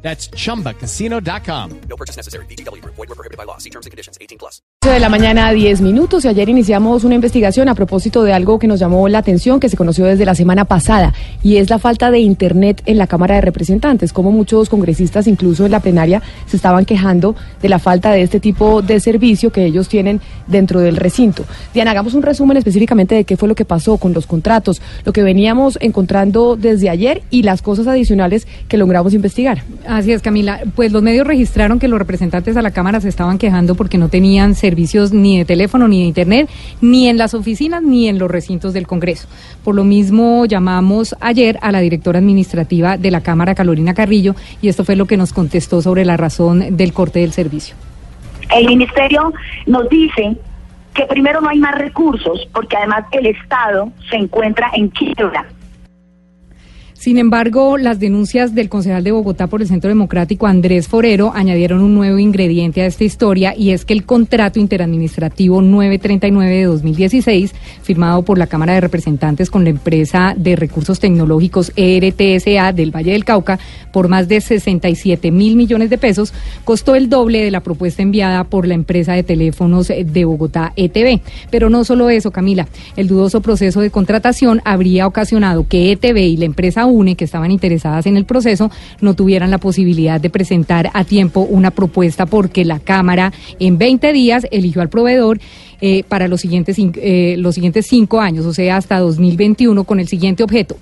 That's chumbacasino.com. No purchase necessary. BGW. Void were prohibited by law. See terms and conditions. 18 plus. de la mañana, 10 minutos. Y ayer iniciamos una investigación a propósito de algo que nos llamó la atención, que se conoció desde la semana pasada, y es la falta de Internet en la Cámara de Representantes. Como muchos congresistas, incluso en la plenaria, se estaban quejando de la falta de este tipo de servicio que ellos tienen dentro del recinto. Diana, hagamos un resumen específicamente de qué fue lo que pasó con los contratos, lo que veníamos encontrando desde ayer y las cosas adicionales que logramos investigar. Así es, Camila. Pues los medios registraron que los representantes a la Cámara se estaban quejando porque no tenían servicios ni de teléfono ni de Internet, ni en las oficinas ni en los recintos del Congreso. Por lo mismo llamamos ayer a la directora administrativa de la Cámara, Carolina Carrillo, y esto fue lo que nos contestó sobre la razón del corte del servicio. El ministerio nos dice que primero no hay más recursos porque además el Estado se encuentra en quiebra. Sin embargo, las denuncias del concejal de Bogotá por el Centro Democrático, Andrés Forero, añadieron un nuevo ingrediente a esta historia y es que el contrato interadministrativo 939 de 2016, firmado por la Cámara de Representantes con la empresa de recursos tecnológicos ERTSA del Valle del Cauca, por más de 67 mil millones de pesos, costó el doble de la propuesta enviada por la empresa de teléfonos de Bogotá, ETV. Pero no solo eso, Camila, el dudoso proceso de contratación habría ocasionado que ETV y la empresa UNE, que estaban interesadas en el proceso, no tuvieran la posibilidad de presentar a tiempo una propuesta porque la Cámara en 20 días eligió al proveedor eh, para los siguientes, eh, los siguientes cinco años, o sea, hasta 2021, con el siguiente objeto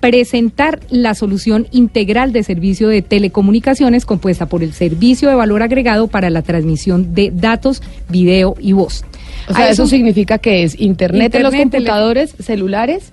presentar la solución integral de servicio de telecomunicaciones compuesta por el servicio de valor agregado para la transmisión de datos, video y voz. O sea, eso, significa que es Internet, en los Internet, computadores, celulares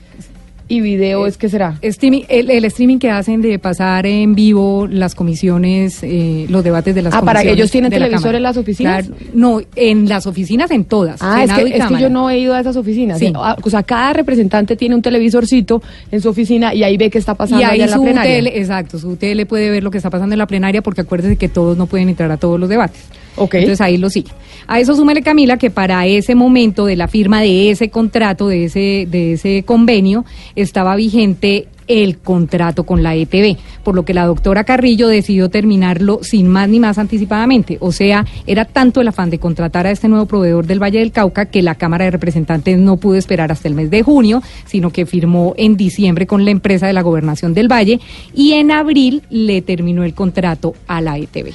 y video, ¿es qué será? Streaming, el, el streaming que hacen de pasar en vivo las comisiones, eh, los debates de las Ah, ¿para que comisiones ellos tienen la televisor en las oficinas? Claro, no, en las oficinas en todas. Ah, es que, es que yo no he ido a esas oficinas. Sí. Ah, O sea, cada representante tiene un televisorcito en su oficina y ahí ve qué está pasando Y ahí en la plenaria. tele, exacto, su tele puede ver lo que está pasando en la plenaria porque acuérdese que todos no pueden entrar a todos los debates. Entonces ahí lo sigue. A eso súmele Camila que para ese momento de la firma de ese contrato, de ese, de ese convenio, estaba vigente el contrato con la ETV, por lo que la doctora Carrillo decidió terminarlo sin más ni más anticipadamente. O sea, era tanto el afán de contratar a este nuevo proveedor del Valle del Cauca que la Cámara de Representantes no pudo esperar hasta el mes de junio, sino que firmó en diciembre con la empresa de la Gobernación del Valle y en abril le terminó el contrato a la E ETV.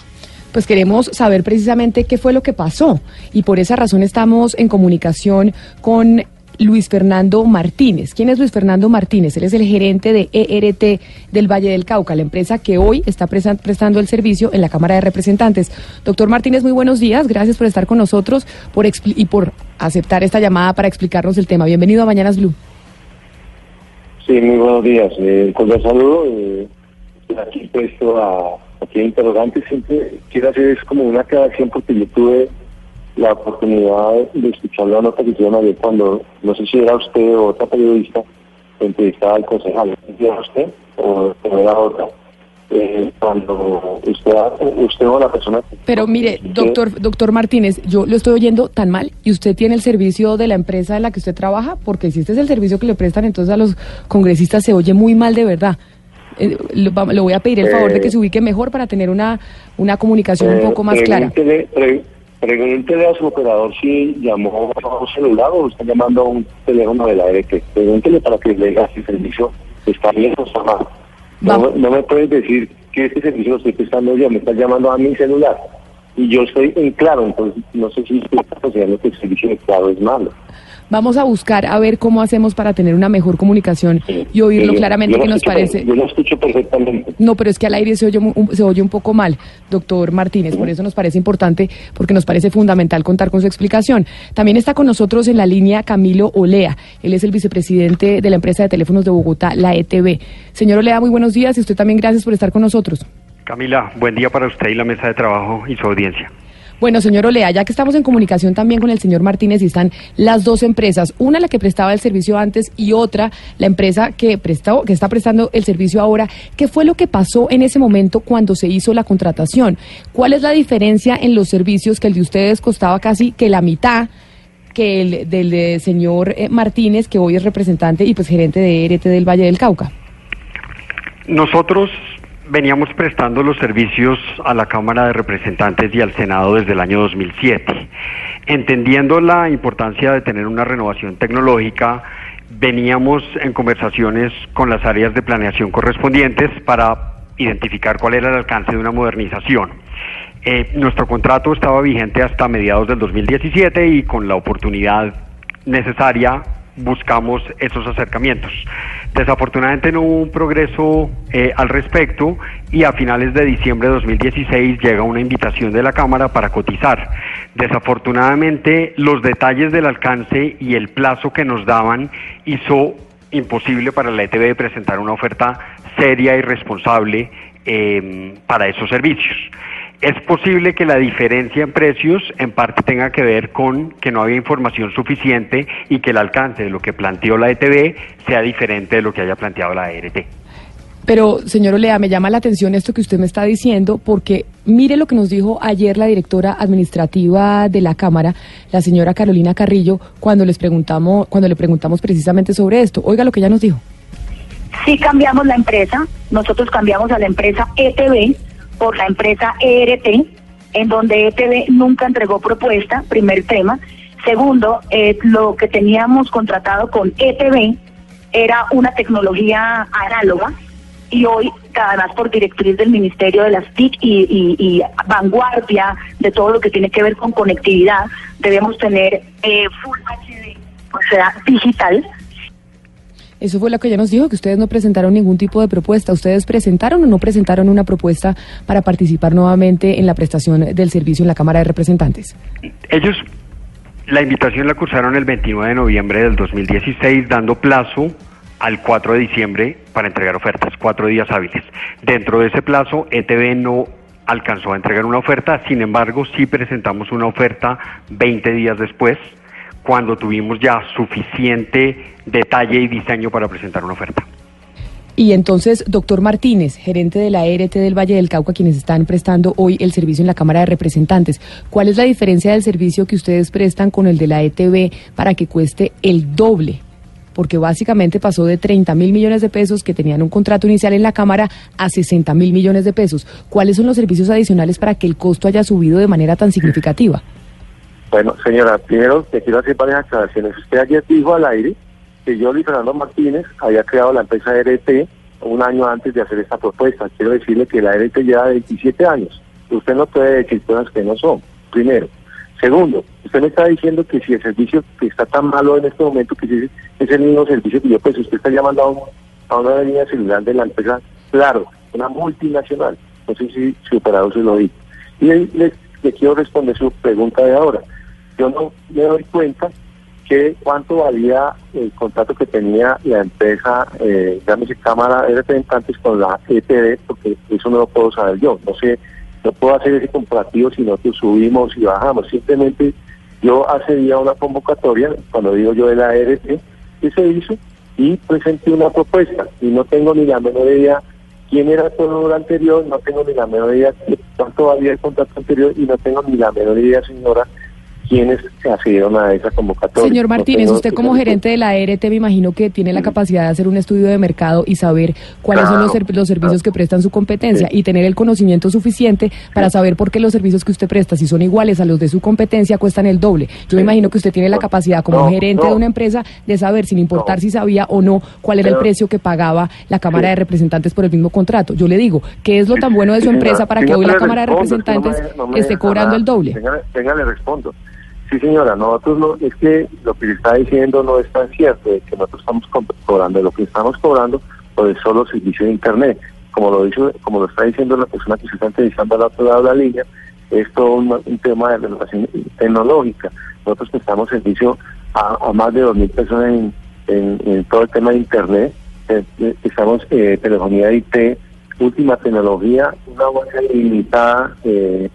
Pues queremos saber precisamente qué fue lo que pasó y por esa razón estamos en comunicación con Luis Fernando Martínez. ¿Quién es Luis Fernando Martínez? Él es el gerente de ERT del Valle del Cauca, la empresa que hoy está prestando el servicio en la Cámara de Representantes. Doctor Martínez, muy buenos días. Gracias por estar con nosotros por y por aceptar esta llamada para explicarnos el tema. Bienvenido a Mañanas Blue. Sí, muy buenos días. Eh, saludo. Eh, aquí puesto a aquí a interrogantes. Siempre quiero hacer es como una aclaración porque yo tuve la oportunidad de escuchar la nota que hicieron ayer cuando, no sé si era usted o otra periodista, entrevistaba al concejal. ¿Era usted o, o era otra? Eh, cuando usted, usted o la persona... Pero mire, doctor, doctor Martínez, yo lo estoy oyendo tan mal y usted tiene el servicio de la empresa en la que usted trabaja, porque si este es el servicio que le prestan entonces a los congresistas se oye muy mal de verdad. Eh, lo, le voy a pedir el favor de que Eh, se ubique mejor para tener una, una comunicación un Eh, poco más clara. pregúntele- pre- pregúntele a su operador si llamó a un celular o está llamando a un teléfono de la ERT. Pregúntele para que le diga si el servicio está bien o está mal. No, me- no me puedes decir que este servicio lo estoy prestando yo, me estás llamando a mi celular. Y yo estoy en claro, entonces no sé si usted está considerando que el servicio de claro es malo. Vamos a buscar a ver cómo hacemos para tener una mejor comunicación y oírlo claramente que nos parece. Yo lo escucho perfectamente. No, pero es que al aire se oye, mu- un, se oye un poco mal, doctor Martínez. Por eso nos parece importante, porque nos parece fundamental contar con su explicación. También está con nosotros en la línea Camilo Olea. Él es el vicepresidente de la empresa de teléfonos de Bogotá, la ETV. Señor Olea, muy buenos días y usted también gracias por estar con nosotros. Camila, buen día para usted y la mesa de trabajo y su audiencia. Bueno, señor Olea, ya que estamos en comunicación también con el señor Martínez y están las dos empresas, una la que prestaba el servicio antes y otra la empresa que prestó, que está prestando el servicio ahora, ¿qué fue lo que pasó en ese momento cuando se hizo la contratación? ¿Cuál es la diferencia en los servicios que el de ustedes costaba casi que la mitad? que el del eh, señor eh, Martínez, que hoy es representante y pues gerente de ERT del Valle del Cauca. Nosotros veníamos prestando los servicios a la Cámara de Representantes y al Senado desde el año 2007. Entendiendo la importancia de tener una renovación tecnológica, veníamos en conversaciones con las áreas de planeación correspondientes para identificar cuál era el alcance de una modernización. Eh, nuestro contrato estaba vigente hasta mediados del 2017 y con la oportunidad necesaria buscamos esos acercamientos. Desafortunadamente no hubo un progreso eh, al respecto y a finales de diciembre de 2016 llega una invitación de la Cámara para cotizar. Desafortunadamente los detalles del alcance y el plazo que nos daban hizo imposible para la ETB presentar una oferta seria y responsable eh, para esos servicios. Es posible que la diferencia en precios en parte tenga que ver con que no había información suficiente y que el alcance de lo que planteó la ETB sea diferente de lo que haya planteado la ERT. Pero, señor Olea, me llama la atención esto que usted me está diciendo, porque mire lo que nos dijo ayer la directora administrativa de la Cámara, la señora Carolina Carrillo, cuando les preguntamos, cuando le preguntamos precisamente sobre esto. Oiga lo que ella nos dijo. Sí cambiamos la empresa, nosotros cambiamos a la empresa ETB por la empresa ERT, en donde ETB nunca entregó propuesta, primer tema. Segundo, eh, lo que teníamos contratado con ETB era una tecnología análoga y hoy, además por directriz del Ministerio de las TIC y, y, vanguardia de todo lo que tiene que ver con conectividad, debemos tener eh, Full HD, o sea, digital, eso fue lo que ella nos dijo, que ustedes no presentaron ningún tipo de propuesta. ¿Ustedes presentaron o no presentaron una propuesta para participar nuevamente en la prestación del servicio en la Cámara de Representantes? Ellos, la invitación la cursaron el 29 de noviembre del 2016, dando plazo al 4 de diciembre para entregar ofertas, cuatro días hábiles. Dentro de ese plazo, ETV no alcanzó a entregar una oferta, sin embargo, sí presentamos una oferta 20 días después cuando tuvimos ya suficiente detalle y diseño para presentar una oferta. Y entonces, doctor Martínez, gerente de la ERT del Valle del Cauca, quienes están prestando hoy el servicio en la Cámara de Representantes, ¿cuál es la diferencia del servicio que ustedes prestan con el de la ETB para que cueste el doble? Porque básicamente pasó de 30 mil millones de pesos que tenían un contrato inicial en la Cámara a 60 mil millones de pesos. ¿Cuáles son los servicios adicionales para que el costo haya subido de manera tan significativa? Bueno, señora, primero te quiero hacer varias aclaraciones. Usted ayer dijo al aire que yo, Luis Fernando Martínez, había creado la empresa RT un año antes de hacer esta propuesta. Quiero decirle que la RT lleva 27 años. Usted no puede decir cosas que no son, primero. Segundo, usted me está diciendo que si el servicio que está tan malo en este momento, que es el mismo servicio que yo, pues usted está llamando a, una línea celular de la empresa, claro, una multinacional. No sé si su operador se lo dijo. Y le quiero responder su pregunta de ahora yo no me doy cuenta que cuánto valía el contrato que tenía la empresa, eh, llámese Cámara de Representantes con la EPD, porque eso no lo puedo saber yo. No sé, no puedo hacer ese comparativo si nosotros subimos y bajamos. Simplemente yo accedí a una convocatoria, cuando digo yo de la ERT, que se hizo y presenté una propuesta. Y no tengo ni la menor idea quién era todo lo anterior, no tengo ni la menor idea cuánto valía el contrato anterior y no tengo ni la menor idea, señora, quienes se accedieron a esa convocatoria. Señor Martínez, usted como gerente de la ERT me imagino que tiene la capacidad de hacer un estudio de mercado y saber cuáles son los, los servicios que prestan su competencia y tener el conocimiento suficiente para saber por qué los servicios que usted presta, si son iguales a los de su competencia, cuestan el doble. Yo me imagino que usted tiene la capacidad como gerente de una empresa de saber, sin importar si sabía o no, cuál era el precio que pagaba la Cámara de Representantes por el mismo contrato. Yo le digo, ¿qué es lo tan bueno de su empresa para que hoy la Cámara de Representantes esté cobrando el doble? Venga, le respondo. Sí, señora, nosotros no, es que lo que está diciendo no es tan cierto, de que nosotros estamos cobrando, lo que estamos cobrando pues es solo servicio de Internet. Como lo dice, como lo está diciendo la persona que se está entrevistando al otro lado de la línea, es todo un, tema de renovación tecnológica. Nosotros prestamos servicio a, más de 2.000 personas en, todo el tema de Internet. Eh, eh, estamos eh, telefonía IT, última tecnología, una base ilimitada. Eh,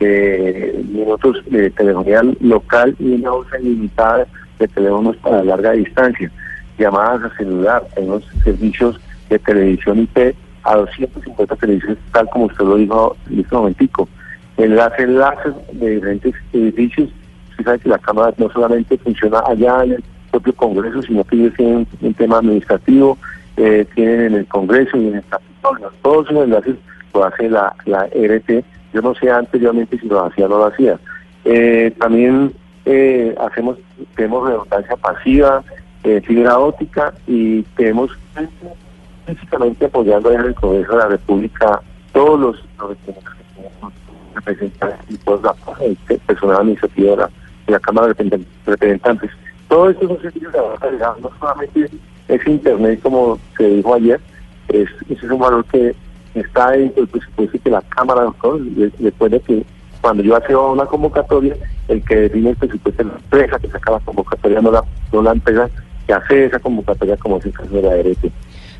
eh, minutos de telefonía local y una usa ilimitada de teléfonos para larga distancia, llamadas a celular, tenemos servicios de televisión IP a 250 televisiones, tal como usted lo dijo en este momentico. Enlace, enlaces de diferentes edificios. Usted sabe que la Cámara no solamente funciona allá en el propio Congreso, sino que ellos tienen un tema administrativo, eh, tienen en el Congreso y en el Capitolio. Todos esos enlaces lo hace la, la RT. Yo no sé anteriormente si lo hacía o no lo hacía. Eh, también eh, hacemos tenemos redundancia pasiva, eh, fibra óptica y tenemos físicamente apoyando en el Congreso de la República todos los, los representantes y toda la este, personal administrativo de la, de la Cámara de Representantes. Todos estos son servicios de baja calidad, no solamente es Internet, como se dijo ayer, es, es un valor que está dentro del presupuesto que la Cámara, ¿no? después de que cuando yo hacía una convocatoria, el que define el presupuesto es la empresa que saca la convocatoria, no la, no la empresa que hace esa convocatoria como es el caso de la ERT.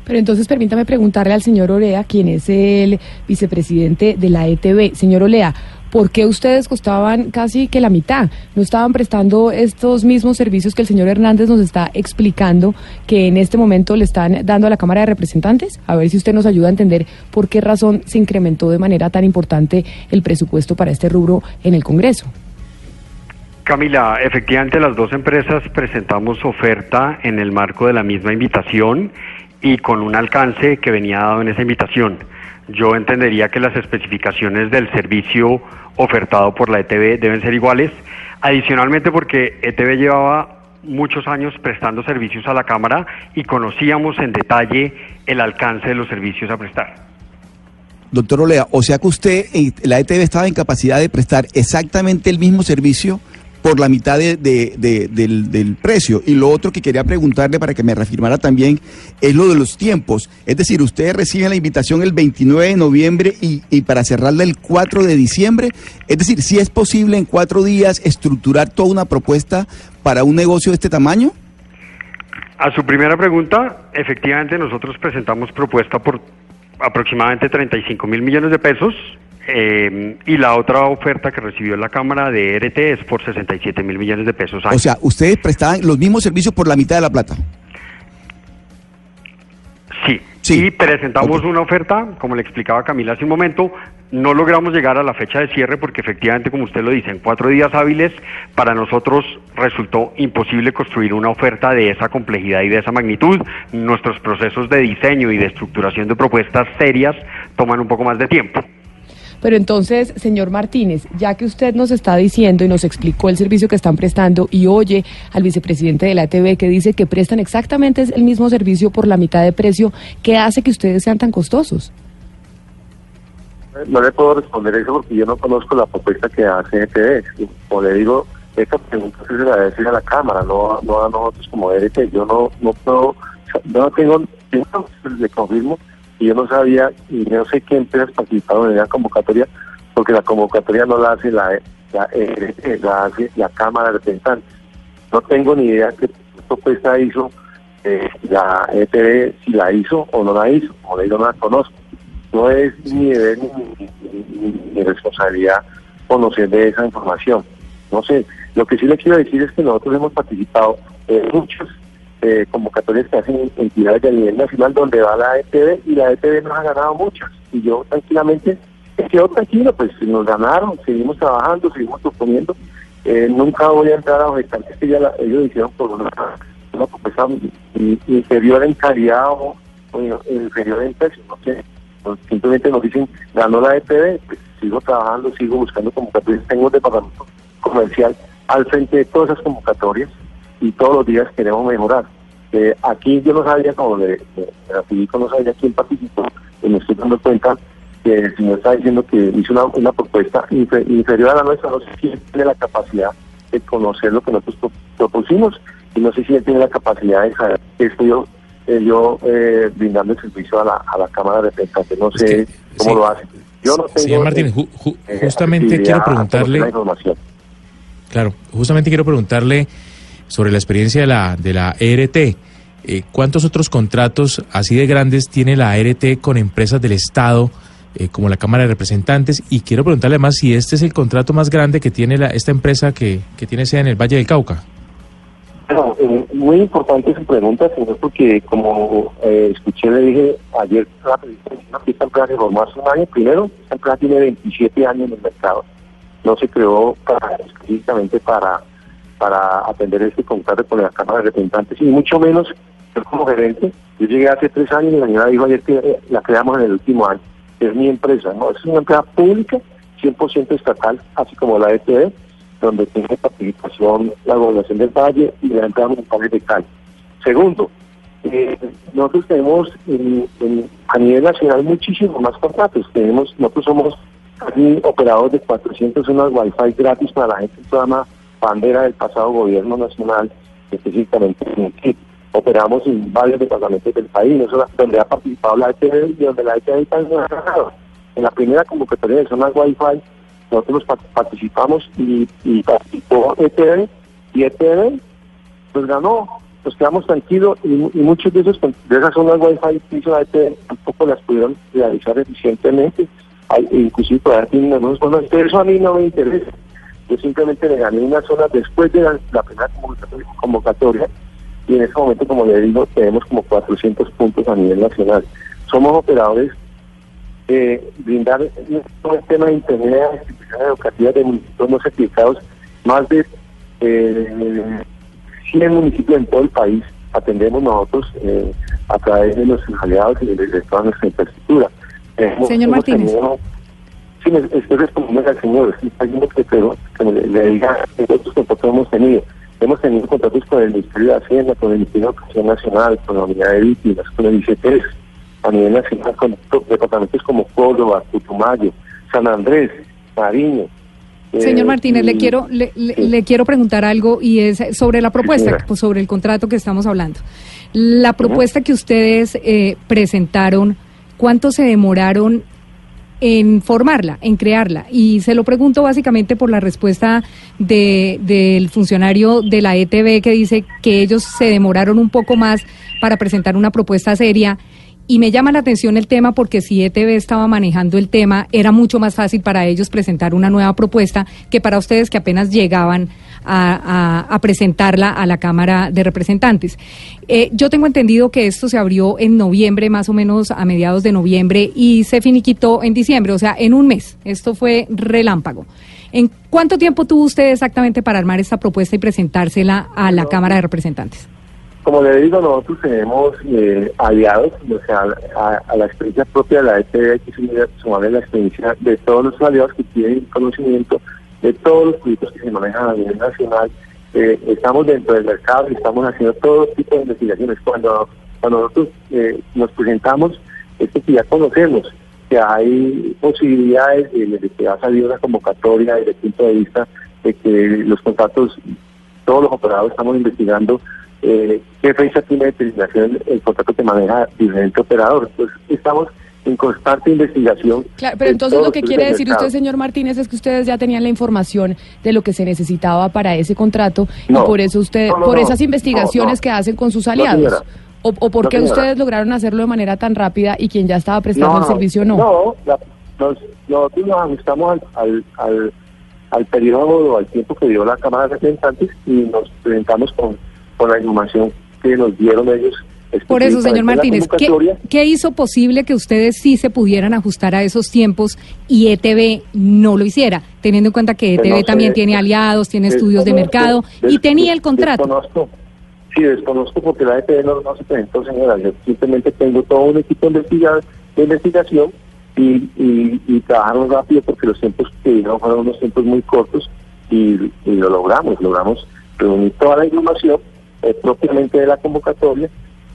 Pero entonces permítame preguntarle al señor Olea, quien es el vicepresidente de la ETV. Señor Olea, ¿por qué ustedes costaban casi que la mitad? ¿No estaban prestando estos mismos servicios que el señor Hernández nos está explicando que en este momento le están dando a la Cámara de Representantes? A ver si usted nos ayuda a entender por qué razón se incrementó de manera tan importante el presupuesto para este rubro en el Congreso. Camila, efectivamente las dos empresas presentamos oferta en el marco de la misma invitación y con un alcance que venía dado en esa invitación. Yo entendería que las especificaciones del servicio ofertado por la ETV deben ser iguales, adicionalmente porque ETV llevaba muchos años prestando servicios a la Cámara y conocíamos en detalle el alcance de los servicios a prestar. Doctor Olea, o sea que usted, eh, la ETV estaba en capacidad de prestar exactamente el mismo servicio por la mitad de, de, de, del, precio. Y lo otro que quería preguntarle para que me reafirmara también es lo de los tiempos. Es decir, ustedes reciben la invitación el 29 de noviembre y, y para cerrarla el 4 de diciembre. Es decir, si es posible en cuatro días estructurar toda una propuesta para un negocio de este tamaño. A su primera pregunta, efectivamente nosotros presentamos propuesta por aproximadamente 35 mil millones de pesos eh, y la otra oferta que recibió la Cámara de RT es por 67 mil millones de pesos. O sea, ustedes prestaban los mismos servicios por la mitad de la plata. Sí, sí. y presentamos okay. una oferta, como le explicaba Camila hace un momento, no logramos llegar a la fecha de cierre porque efectivamente, como usted lo dice, en cuatro días hábiles para nosotros resultó imposible construir una oferta de esa complejidad y de esa magnitud. Nuestros procesos de diseño y de estructuración de propuestas serias toman un poco más de tiempo. Pero entonces, señor Martínez, ya que usted nos está diciendo y nos explicó el servicio que están prestando y oye al vicepresidente de la ATV que dice que prestan exactamente el mismo servicio por la mitad de precio, ¿qué hace que ustedes sean tan costosos? No le puedo responder eso porque yo no conozco la propuesta que hace ETV. Como le digo, esta pregunta se la debe a la Cámara, no, no a nosotros como ERT. Yo no, no puedo, no tengo, le confirmo y yo no sabía y no sé empresas participaron en la convocatoria porque la convocatoria no la hace la, la, la hace la Cámara de Representantes. No tengo ni idea qué propuesta hizo eh, la ETV, si la hizo o no la hizo, le digo, no la conozco. No es mi deber ni, ni, responsabilidad conocer de esa información. No sé, lo que sí le quiero decir es que nosotros hemos participado muchos eh, convocatorias que hacen entidades de nivel nacional donde va la ETV y la ETV nos ha ganado muchas. Y yo tranquilamente quedo tranquilo, pues nos ganaron, seguimos trabajando, seguimos proponiendo. Eh, nunca voy a entrar a objetar que ya la, ellos hicieron por una, una propuesta inferior en calidad o, inferior en precio, no sé. Simplemente nos dicen, ganó la ETV, pues sigo trabajando, sigo buscando convocatorias. Tengo un departamento comercial al frente de todas esas convocatorias y todos los días queremos mejorar. Eh, aquí yo no sabía, como le, le, no sabía quién participó, y me estoy dando cuenta que el señor está diciendo que hizo una, una propuesta infer, inferior a la nuestra, no sé si él tiene la capacidad de conocer lo que nosotros propusimos y no sé si él tiene la capacidad de saber que estoy yo, eh, yo eh, brindando el servicio a la, a la Cámara de Representantes, no sé que, cómo sí. lo hace. Yo no tengo, Señor Martínez, ju, ju, justamente quiero preguntarle... Claro, justamente quiero preguntarle sobre la experiencia de la, de la ERT. Eh, ¿Cuántos otros contratos así de grandes tiene la ERT con empresas del Estado eh, como la Cámara de Representantes. Y quiero preguntarle además si este es el contrato más grande que tiene la, esta empresa que, que tiene sede en el Valle del Cauca. Bueno, eh, muy importante su pregunta, señor, porque como eh, escuché, le dije ayer, que esta empresa hace un año. Primero, esta empresa tiene 27 años en el mercado. No se creó para, específicamente para, para atender este contrato con la Cámara de Representantes, y mucho menos yo como gerente. Yo llegué hace tres años y la señora dijo ayer que eh, la creamos en el último año. Es mi empresa, ¿no? Es una empresa pública, 100% estatal, así como la ETV donde tiene participación la gobernación del Valle y la empresa municipal de Cali. Segundo, eh, nosotros tenemos a nivel nacional muchísimos más contratos. Tenemos, nosotros somos casi operadores de 400 zonas Wi-Fi gratis para la gente se llama bandera del pasado gobierno nacional, específicamente en Operamos en varios departamentos del país, donde ha participado la ETV y donde la ETV está en la primera convocatoria de zonas Wi-Fi nosotros participamos y, participó ETV y ETV pues ganó, nos quedamos tranquilos y, muchos de esos de esas zonas wifi que hizo la ETV tampoco las pudieron realizar eficientemente, Hay, inclusive todavía tienen algunos bueno, eso a mí no me interesa. Yo simplemente le gané una zona después de la, primera convocatoria y en ese momento, como le digo, tenemos como 400 puntos a nivel nacional. Somos operadores eh, brindar todo el tema de internet a instituciones educativas de municipios no certificados, más de eh, 100 municipios en todo el país atendemos nosotros eh, a través de nuestros aliados y de, toda nuestra infraestructura. Señor Martínez. Sí, me, estoy respondiendo al señor, estoy pidiendo que, que me, le diga otros contratos hemos tenido. Hemos tenido contratos con el Ministerio de Hacienda, con el Ministerio de Educación Nacional, con la Unidad de Víctimas, con el ICTS a nivel nacional con departamentos como Córdoba, Putumayo, San Andrés, Mariño. Señor eh, Martínez, le quiero le, le, quiero preguntar algo y es sobre la propuesta, pues sobre el contrato que estamos hablando. La propuesta que ustedes eh, presentaron, ¿cuánto se demoraron en formarla, en crearla? Y se lo pregunto básicamente por la respuesta de, del funcionario de la ETB que dice que ellos se demoraron un poco más para presentar una propuesta seria y me llama la atención el tema porque si ETV estaba manejando el tema, era mucho más fácil para ellos presentar una nueva propuesta que para ustedes que apenas llegaban a, presentarla a la Cámara de Representantes. Eh, yo tengo entendido que esto se abrió en noviembre, más o menos a mediados de noviembre, y se finiquitó en diciembre, o sea, en un mes. Esto fue relámpago. ¿En cuánto tiempo tuvo usted exactamente para armar esta propuesta y presentársela a la Cámara de Representantes? Como le digo, nosotros tenemos eh, aliados, o sea, a, la experiencia propia de la ETV hay que sumarle la experiencia de todos los aliados que tienen conocimiento de todos los proyectos que se manejan a nivel nacional. Eh, estamos dentro del mercado y estamos haciendo todo tipo de investigaciones. Cuando, cuando nosotros eh, nos presentamos, es que ya conocemos que hay posibilidades de, que va a salir una convocatoria desde el punto de vista de que los contratos, todos los operadores estamos investigando eh, qué fecha tiene determinación el contrato que maneja diferente operador. Pues estamos en constante investigación. Claro, pero entonces lo que quiere decir usted, señor Martínez, es que ustedes ya tenían la información de lo que se necesitaba para ese contrato y por eso usted, por esas investigaciones que hacen con sus aliados. o, o por qué ustedes lograron hacerlo de manera tan rápida y quien ya estaba prestando el servicio no? No, nos, nosotros nos ajustamos al, al, al periodo o al tiempo que dio la Cámara de Representantes y nos presentamos con con la información que nos dieron ellos. Por eso, señor Martínez, ¿qué, hizo posible que ustedes sí se pudieran ajustar a esos tiempos y ETV no lo hiciera? Teniendo en cuenta que ETV también tiene aliados, tiene estudios de mercado y tenía el contrato. Desconozco, sí, desconozco porque la ETV no, se presentó, señora. Yo simplemente tengo todo un equipo de, investigación y, y, trabajaron rápido porque los tiempos que dieron fueron unos tiempos muy cortos y lo logramos. Logramos reunir toda la información eh, propiamente de la convocatoria,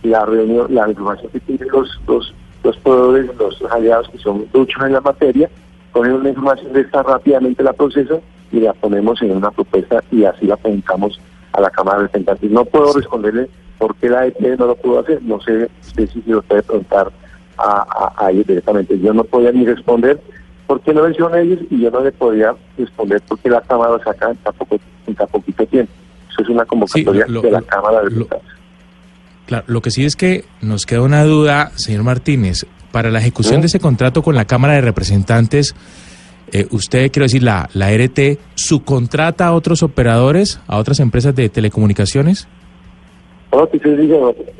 la reunión, la información que tienen los, los, los proveedores, los aliados que son duchos en la materia, ponen una información de esta rápidamente la proceso y la ponemos en una propuesta y así la presentamos a la Cámara de Representantes. No puedo responderle por qué la EP no lo pudo hacer, no sé, si lo puede preguntar a, a, ellos directamente. Yo no podía ni responder por qué no hicieron ellos y yo no le podía responder por qué la Cámara lo saca en tan, en tan poquito tiempo es una convocatoria de la Cámara de Diputados. Claro, lo que sí es que nos queda una duda, señor Martínez. para la ejecución de ese contrato con la Cámara de Representantes, eh, usted, quiero decir, la, la RT, ¿subcontrata a otros operadores, a otras empresas de telecomunicaciones? Bueno,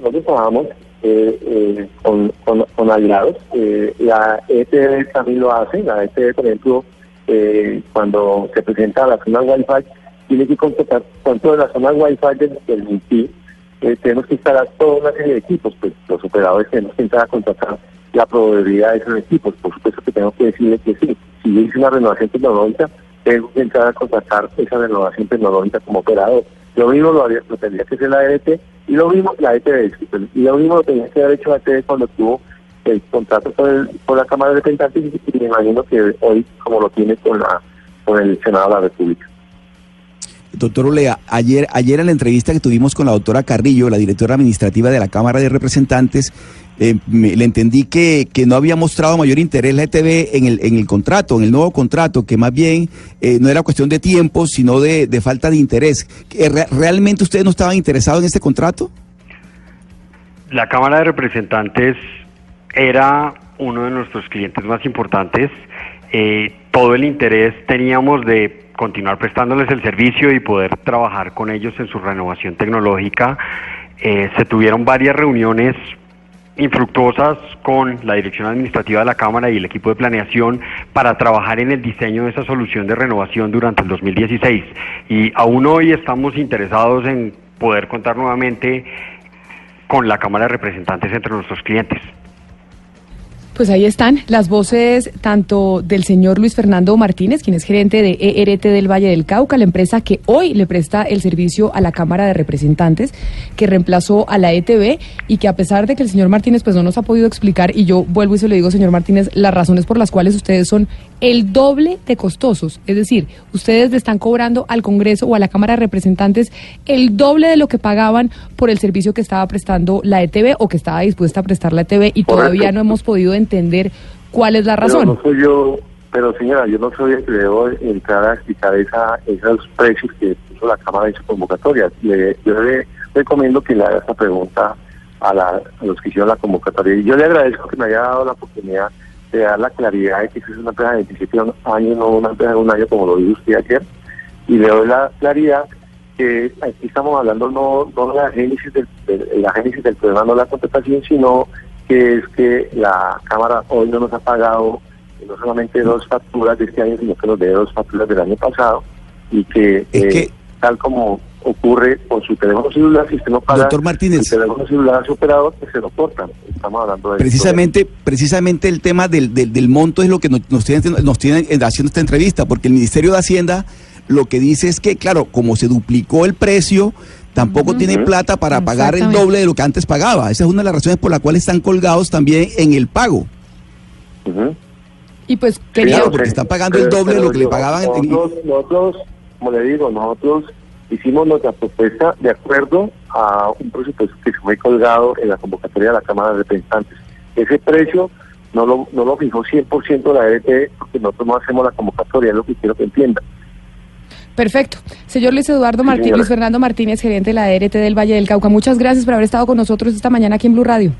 nosotros trabajamos eh, eh, con, con, con, aliados. Eh, la ETV también lo hace. La ETV, por ejemplo, eh, cuando se presenta a la zona Wi-Fi, tiene que contratar, tanto de la zona Wi-Fi del, del MINTI, eh, tenemos que instalar toda una serie equipos, pues los operadores tenemos que entrar a contratar la probabilidad de esos equipos. Por supuesto que tengo que decirle que sí, si yo hice una renovación tecnológica, tengo que entrar a contratar esa renovación tecnológica como operador. Lo mismo lo, había, lo tendría que hacer la ERT y lo mismo la ETV, y lo mismo lo tenía que haber hecho la ETV cuando tuvo el contrato con, el, con la Cámara de Representantes y me imagino que hoy como lo tiene con la con el Senado de la República. Doctor Olea, ayer, ayer en la entrevista que tuvimos con la doctora Carrillo, la directora administrativa de la Cámara de Representantes, eh, le entendí que, que, no había mostrado mayor interés la ETV en el, en el contrato, en el nuevo contrato, que más bien eh, no era cuestión de tiempo, sino de, de falta de interés. ¿Re ¿Realmente ustedes no estaban interesados en este contrato? La Cámara de Representantes era uno de nuestros clientes más importantes. Eh, todo el interés teníamos de continuar prestándoles el servicio y poder trabajar con ellos en su renovación tecnológica. Eh, se tuvieron varias reuniones infructuosas con la dirección administrativa de la Cámara y el equipo de planeación para trabajar en el diseño de esa solución de renovación durante el 2016. Y aún hoy estamos interesados en poder contar nuevamente con la Cámara de Representantes entre nuestros clientes. Pues ahí están las voces tanto del señor Luis Fernando Martínez, quien es gerente de ERT del Valle del Cauca, la empresa que hoy le presta el servicio a la Cámara de Representantes, que reemplazó a la ETB y que a pesar de que el señor Martínez pues no nos ha podido explicar, y yo vuelvo y se lo digo, señor Martínez, las razones por las cuales ustedes son el doble de costosos, es decir, ustedes le están cobrando al Congreso o a la Cámara de Representantes el doble de lo que pagaban por el servicio que estaba prestando la ETB o que estaba dispuesta a prestar la ETB y Correcto. todavía no hemos podido entender cuál es la razón. Pero no soy yo, pero señora, yo no soy el que debo entrar a explicar esa, esos precios que puso la Cámara en su convocatoria. Le, yo le recomiendo que le haga esta pregunta a, la, a los que hicieron la convocatoria. Y yo le agradezco que me haya dado la oportunidad de dar la claridad de que es una empresa de 27 años, no una empresa de un año como lo dijo usted ayer. Y le doy la claridad que aquí estamos hablando no, no de la génesis del, de, la génesis del problema, no la contratación, sino que es que la Cámara hoy no nos ha pagado no solamente dos facturas de este año, sino que nos debe dos facturas del año pasado y que, eh, que tal como ocurre con su teléfono celular, si usted no paga Doctor Martínez. el teléfono celular a su operador, pues se lo cortan. Estamos hablando de precisamente, precisamente el tema del, del, del, monto es lo que nos, nos tienen nos tienen haciendo esta entrevista, porque el Ministerio de Hacienda lo que dice es que, claro, como se duplicó el precio, tampoco uh -huh. tiene plata para pagar el doble de lo que antes pagaba. Esa es una de las razones por las cuales están colgados también en el pago. Uh -huh. Y pues quería... Claro, porque están pagando el doble de lo que le pagaban. Nosotros, en... nosotros, como le digo, nosotros hicimos nuestra propuesta de acuerdo a un presupuesto que fue colgado en la convocatoria de la Cámara de Representantes. Ese precio no lo, no lo fijó 100% la ERT porque nosotros no hacemos la convocatoria, es lo que quiero que entiendan. Perfecto. Señor Luis Eduardo Martínez, sí, Luis Fernando Martínez, gerente de la ERT del Valle del Cauca, muchas gracias por haber estado con nosotros esta mañana aquí en Blue Radio.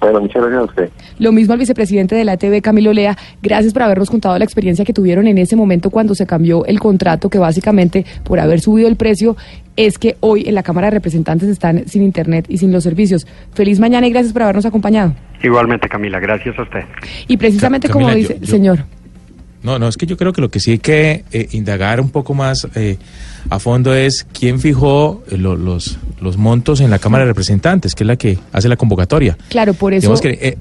Bueno, muchas gracias a usted. Lo mismo al vicepresidente de la TV, Camilo Lea. Gracias por habernos contado la experiencia que tuvieron en ese momento cuando se cambió el contrato, que básicamente por haber subido el precio es que hoy en la Cámara de Representantes están sin Internet y sin los servicios. Feliz mañana y gracias por habernos acompañado. Igualmente, Camila, gracias a usted. Y precisamente Camila, como dice, yo, yo... señor. No, no, es que yo creo que lo que sí hay que eh, indagar un poco más eh, a fondo es quién fijó eh, lo, los, los montos en la Cámara de Representantes, que es la que hace la convocatoria. Claro, por eso. Que,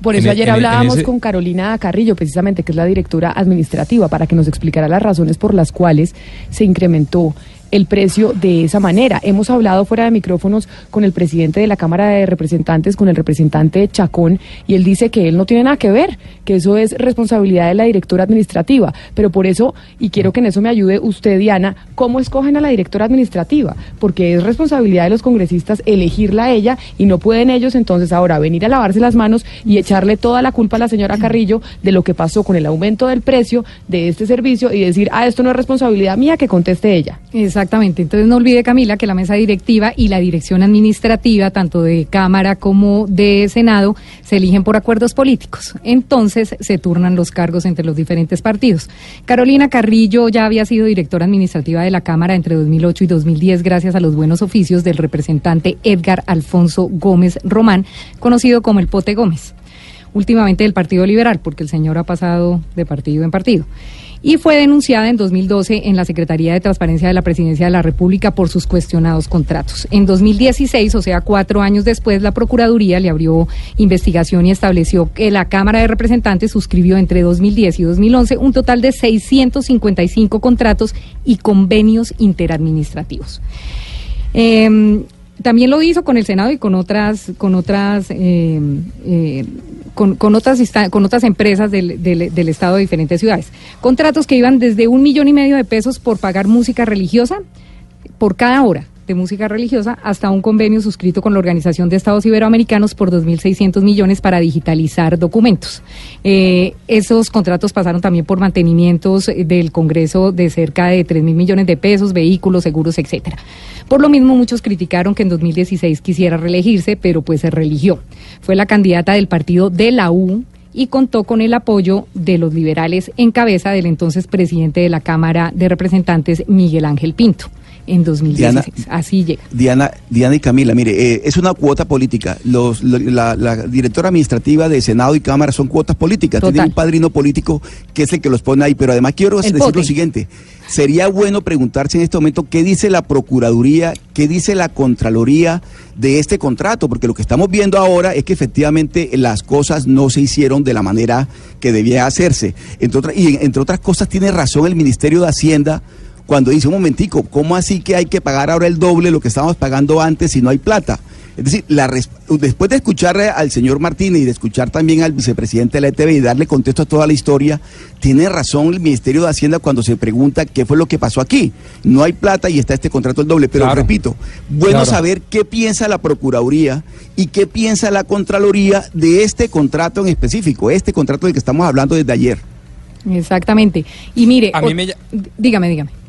por eso en, ayer en, hablábamos en ese... con Carolina Carrillo, precisamente, que es la directora administrativa, para que nos explicara las razones por las cuales se incrementó el precio de esa manera. Hemos hablado fuera de micrófonos con el presidente de la Cámara de Representantes, con el representante Chacón, y él dice que él no tiene nada que ver, que eso es responsabilidad de la directora administrativa. Pero por eso, y quiero que en eso me ayude usted, Diana, ¿cómo escogen a la directora administrativa? Porque es responsabilidad de los congresistas elegirla a ella y no pueden ellos entonces ahora venir a lavarse las manos y echarle toda la culpa a la señora Carrillo de lo que pasó con el aumento del precio de este servicio y decir, ah, esto no es responsabilidad mía, que conteste ella. Exacto. Exactamente. Entonces no olvide, Camila, que la mesa directiva y la dirección administrativa, tanto de Cámara como de Senado, se eligen por acuerdos políticos. Entonces se turnan los cargos entre los diferentes partidos. Carolina Carrillo ya había sido directora administrativa de la Cámara entre 2008 y 2010 gracias a los buenos oficios del representante Edgar Alfonso Gómez Román, conocido como el Pote Gómez últimamente del Partido Liberal, porque el señor ha pasado de partido en partido. Y fue denunciada en 2012 en la Secretaría de Transparencia de la Presidencia de la República por sus cuestionados contratos. En 2016, o sea, cuatro años después, la Procuraduría le abrió investigación y estableció que la Cámara de Representantes suscribió entre 2010 y 2011 un total de 655 contratos y convenios interadministrativos. Eh, también lo hizo con el Senado y con otras, con otras, eh, eh, con, con, otras con otras empresas del, del, del, Estado de diferentes ciudades. Contratos que iban desde un millón y medio de pesos por pagar música religiosa por cada hora de música religiosa hasta un convenio suscrito con la Organización de Estados Iberoamericanos por 2.600 millones para digitalizar documentos. Eh, esos contratos pasaron también por mantenimientos del Congreso de cerca de 3.000 millones de pesos, vehículos, seguros, etcétera. Por lo mismo, muchos criticaron que en 2016 quisiera reelegirse, pero pues se religió. Fue la candidata del partido de la U, y contó con el apoyo de los liberales en cabeza del entonces presidente de la Cámara de Representantes, Miguel Ángel Pinto en 2016. Diana, Así llega. Diana, Diana y Camila, mire, eh, es una cuota política. Los, la, la, directora administrativa de Senado y Cámara son cuotas políticas. Total. Tienen un padrino político que es el que los pone ahí. Pero además quiero el decir lo siguiente. Sería bueno preguntarse en este momento qué dice la Procuraduría, qué dice la Contraloría de este contrato, porque lo que estamos viendo ahora es que efectivamente las cosas no se hicieron de la manera que debía hacerse. Entre otras, y entre otras cosas tiene razón el Ministerio de Hacienda cuando dice, un momentico, ¿cómo así que hay que pagar ahora el doble lo que estábamos pagando antes si no hay plata? Es decir, la, después de escuchar al señor Martínez y de escuchar también al vicepresidente de la ETV y darle contexto a toda la historia, tiene razón el Ministerio de Hacienda cuando se pregunta qué fue lo que pasó aquí. No hay plata y está este contrato el doble. Pero claro. repito, bueno claro. saber qué piensa la Procuraduría y qué piensa la Contraloría de este contrato en específico, este contrato del que estamos hablando desde ayer. Exactamente. Y mire, a mí me... dígame, dígame.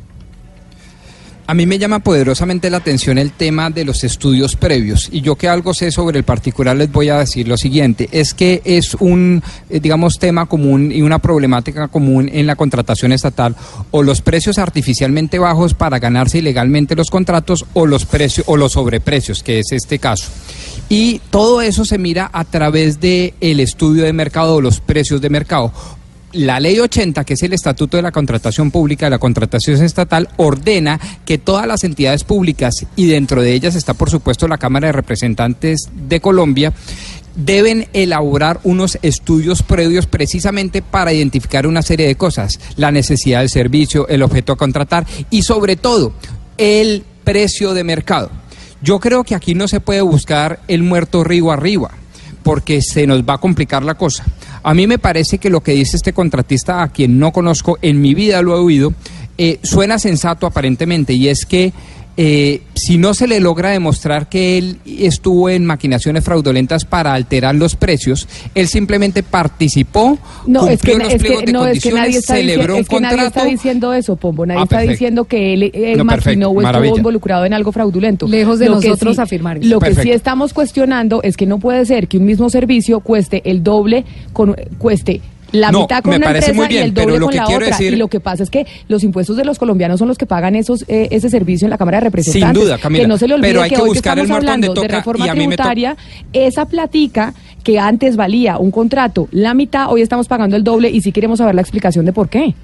A mí me llama poderosamente la atención el tema de los estudios previos y yo que algo sé sobre el particular les voy a decir lo siguiente, es que es un, eh, digamos, tema común y una problemática común en la contratación estatal o los precios artificialmente bajos para ganarse ilegalmente los contratos o los precios o los sobreprecios, que es este caso. Y todo eso se mira a través de el estudio de mercado o los precios de mercado la ley 80, que es el estatuto de la contratación pública, de la contratación estatal, ordena que todas las entidades públicas, y dentro de ellas está por supuesto la Cámara de Representantes de Colombia, deben elaborar unos estudios previos precisamente para identificar una serie de cosas, la necesidad del servicio, el objeto a contratar y sobre todo el precio de mercado. Yo creo que aquí no se puede buscar el muerto río arriba porque se nos va a complicar la cosa. A mí me parece que lo que dice este contratista, a quien no conozco, en mi vida lo he oído, eh, suena sensato aparentemente, y es que eh, si no se le logra demostrar que él estuvo en maquinaciones fraudulentas para alterar los precios, él simplemente participó, no, cumplió es que, es pliegos que, de no, es que nadie condiciones, está, celebró diciendo, un es que nadie está diciendo eso, Pombo. Nadie Ah, está perfecto. diciendo que él, él No, maquinó o estuvo maravilla. involucrado en algo fraudulento. Lejos de Lo nosotros sí- afirmar eso. Lo que sí estamos cuestionando es que no puede ser que un mismo servicio cueste el doble, con, cueste la No, mitad con me una parece empresa muy bien, y el pero doble lo con que la quiero otra. decir- Y lo que pasa es que los impuestos de los colombianos son los que pagan esos eh, ese servicio en la Cámara de Representantes. duda, Camila, Que no se le olvide pero hay que que hoy buscar que el estamos donde hablando de reforma tributaria, esa platica que antes valía un contrato la mitad, hoy estamos pagando el doble y sí queremos saber la explicación de por qué.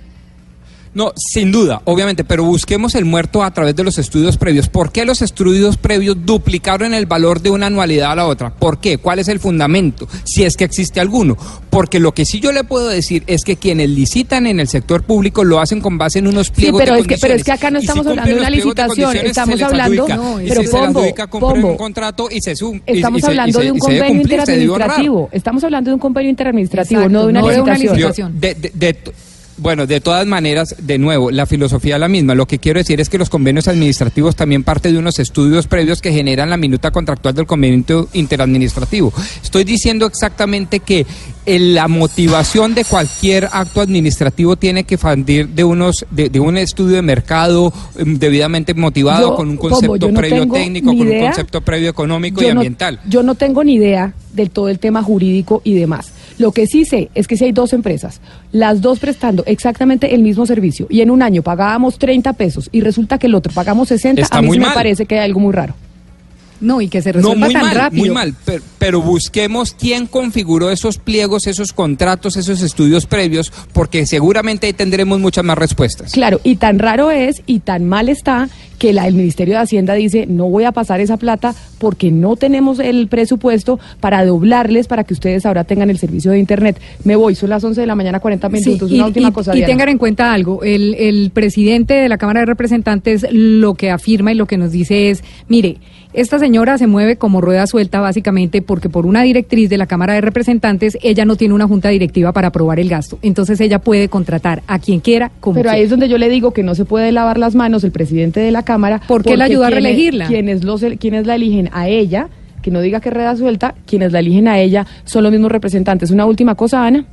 No, sin duda, obviamente, pero busquemos el muerto a través de los estudios previos. ¿Por qué los estudios previos duplicaron el valor de una anualidad a la otra? ¿Por qué? ¿Cuál es el fundamento? Si es que existe alguno. Porque lo que sí yo le puedo decir es que quienes licitan en el sector público lo hacen con base en unos Sí, pliegos pero de es que pero es que acá no si estamos hablando de una licitación, estamos hablando, adjudica. No, y pero se adjudica, Pombo. un contrato y se sum- Estamos y se- y hablando se- de un convenio cumplir, interadministrativo. Estamos hablando de un convenio interadministrativo, Exacto, no de una no de una licitación. Yo- de- Bueno, de todas maneras, de nuevo, la filosofía es la misma. Lo que quiero decir es que los convenios administrativos también parte de unos estudios previos que generan la minuta contractual del convenio interadministrativo. Estoy diciendo exactamente que eh, la motivación de cualquier acto administrativo tiene que fundir de unos de, de un estudio de mercado em, debidamente motivado Yo, con un concepto no previo técnico, ni con un concepto previo económico y no- ambiental. yo no tengo ni idea del todo el tema jurídico y demás. Lo que sí sé es que si hay dos empresas, las dos prestando exactamente el mismo servicio y en un año pagábamos 30 pesos y resulta que el otro pagamos 60, Está a mí sí me parece que hay algo muy raro. No, y que se No, resuelva muy tan mal, rápido. muy mal. Pero, pero busquemos quién configuró esos pliegos, esos contratos, esos estudios previos, porque seguramente ahí tendremos muchas más respuestas. Claro, y tan raro es y tan mal está que la, el Ministerio de Hacienda dice, no voy a pasar esa plata porque no tenemos el presupuesto para doblarles para que ustedes ahora tengan el servicio de Internet. Me voy, son las 11 de la mañana, 40 Sí, minutos. y, Una última y- cosa, y Diana. tengan en cuenta algo, el, el presidente de la Cámara de Representantes lo que afirma y lo que nos dice es, mire, esta señora se mueve como rueda suelta básicamente porque por una directriz de la Cámara de Representantes ella no tiene una junta directiva para aprobar el gasto. Entonces ella puede contratar a quien quiera como Pero ahí es donde yo le digo que no se puede lavar las manos el presidente de la Cámara. ¿Por qué la ayudó a reelegirla? Quienes, los, quienes la eligen a ella, que no diga que reda suelta, quienes la eligen a ella son los mismos representantes. Una última cosa, Ana.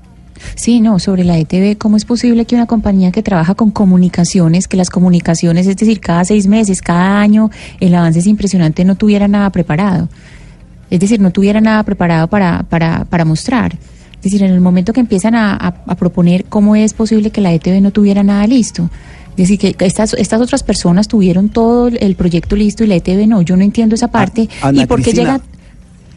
Sí, no, sobre la ETV, ¿cómo es posible que una compañía que trabaja con comunicaciones, que las comunicaciones, es decir, cada seis meses, cada año, el avance es impresionante, no tuviera nada preparado? Es decir, no tuviera nada preparado para, para, para mostrar. Es decir, en el momento que empiezan a, a- a proponer cómo es posible que la ETV no tuviera nada listo. Es decir, que estas, estas otras personas tuvieron todo el- proyecto listo y la ETV no. Yo no entiendo esa parte. Ana ¿Y por qué llega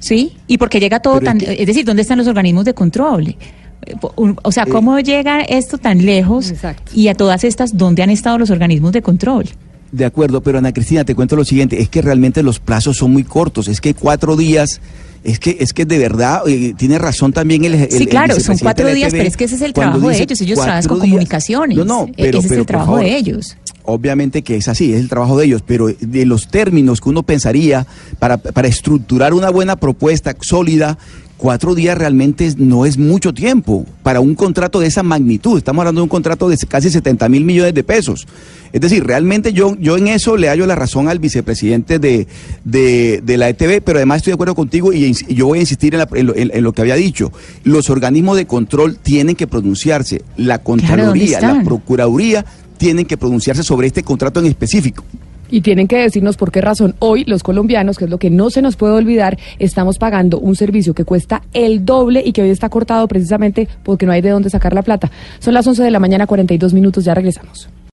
Sí, y porque llega todo Pero es tan, que- es decir, ¿dónde están los organismos de control? Eh, O sea, ¿cómo llega esto tan lejos? Exacto. Y a todas estas, ¿dónde han estado los organismos de control? De acuerdo, pero Ana Cristina, te cuento lo siguiente, es que realmente los plazos son muy cortos, es que cuatro días, es que es que de verdad, eh, tiene razón también el, el- Sí, el claro, son cuatro días, pero es que ese es el trabajo de ellos, ellos trabajan cuatro con días. comunicaciones, No, no, E- pero, ese es el trabajo favor, de ellos. Obviamente que es así, es el trabajo de ellos, pero de los términos que uno pensaría para, para estructurar una buena propuesta sólida, cuatro días realmente no es mucho tiempo para un contrato de esa magnitud. Estamos hablando de un contrato de casi 70 mil millones de pesos. Es decir, realmente yo, yo en eso le hallo la razón al vicepresidente de, de, de la ETV, pero además estoy de acuerdo contigo y, yo voy a insistir en, la- en lo, en- en lo que había dicho. Los organismos de control tienen que pronunciarse. La Contraloría, la? Procuraduría tienen que pronunciarse sobre este contrato en específico. Y tienen que decirnos por qué razón hoy los colombianos, que es lo que no se nos puede olvidar, estamos pagando un servicio que cuesta el doble y que hoy está cortado precisamente porque no hay de dónde sacar la plata. Son las 11 de la mañana, 42 minutos, ya regresamos.